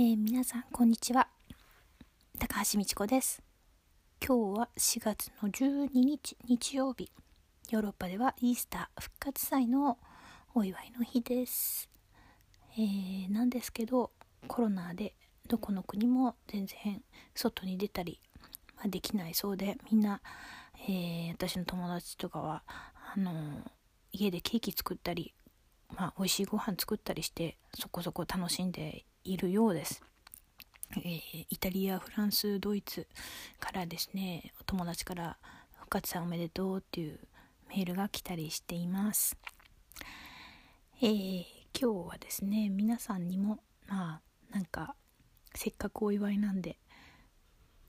えー、皆さんこんにちは。高橋美智子です。今日は4月の12日日曜日。ヨーロッパではイースター復活祭のお祝いの日です、えー、なんですけどコロナでどこの国も全然外に出たり、ま、できないそうでみんな、えー、私の友達とかはあの家でケーキ作ったりまあ、美味しいご飯作ったりしてそこそこ楽しんでいるようです。えー、イタリア、フランス、ドイツからですね、お友達から復活さんおめでとうっていうメールが来たりしています。えー、今日はですね、皆さんにも、まあ、なんか、せっかくお祝いなんで、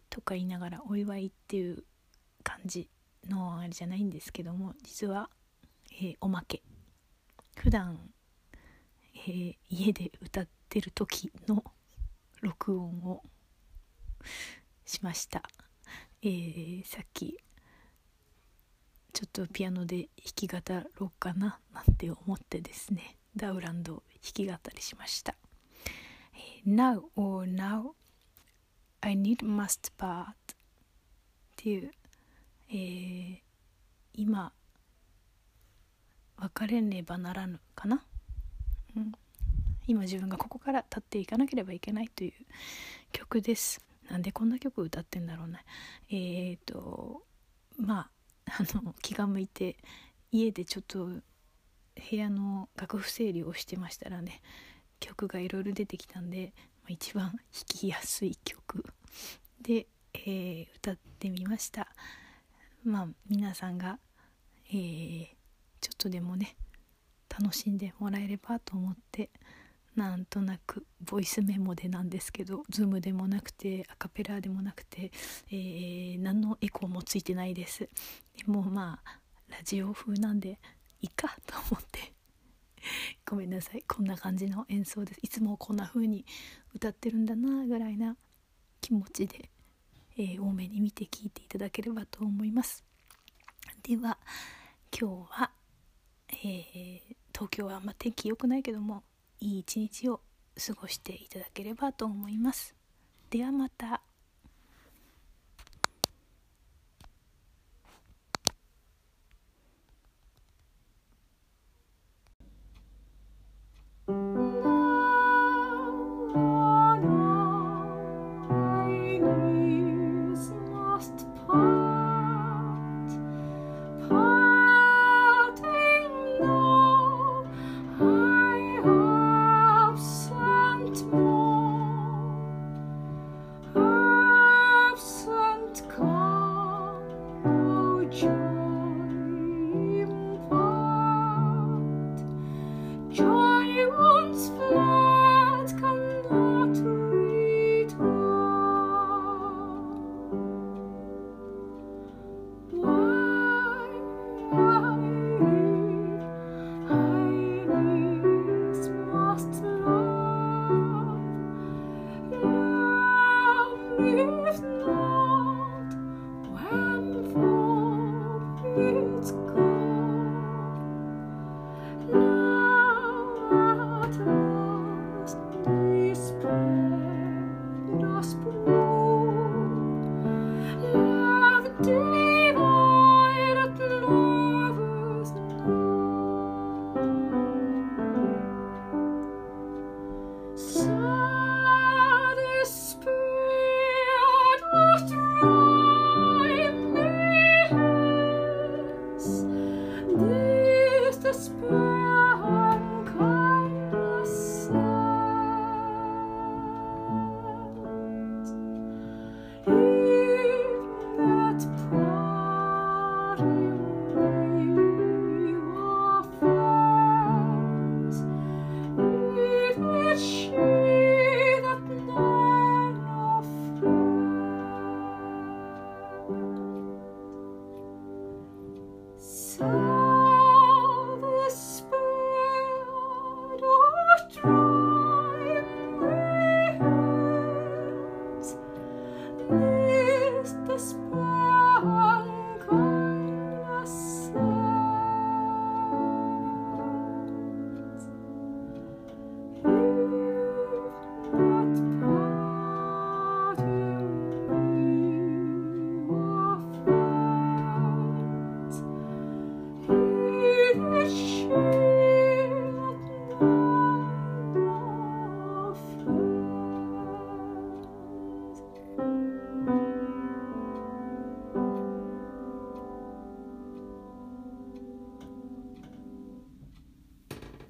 とか言いながらお祝いっていう感じのあれじゃないんですけども、実は、えー、おまけ。普段、えー、家で歌ってる時の録音をしました、えー、さっきちょっとピアノで弾き語ろうかななんて思ってですねダウランド弾き語りしました、え、Now or now I need must part っていう、えー、今別れねばならぬかな、うん、今自分がここから立っていかなければいけないという曲です。なんでこんな曲歌ってんだろうね。えーとまあ あの気が向いて家でちょっと部屋の楽譜整理をしてましたらね曲がいろいろ出てきたんで、一番弾きやすい曲。で、えー、歌ってみました。まあ皆さんが、えー、ちょっとでもね楽しんでもらえればと思ってなんとなくボイスメモでなんですけどズームでもなくてアカペラでもなくて、えー、何のエコーもついてないです。でもまあラジオ風なんでいいかと思って。ごめんなさい。こんな感じの演奏です。いつもこんな風に歌ってるんだなぐらいな気持ちで、えー、多めに見て聴いていただければと思います。では今日はえー、東京はあんま天気良くないけどもいい一日を過ごしていただければと思います。ではまた。prosper.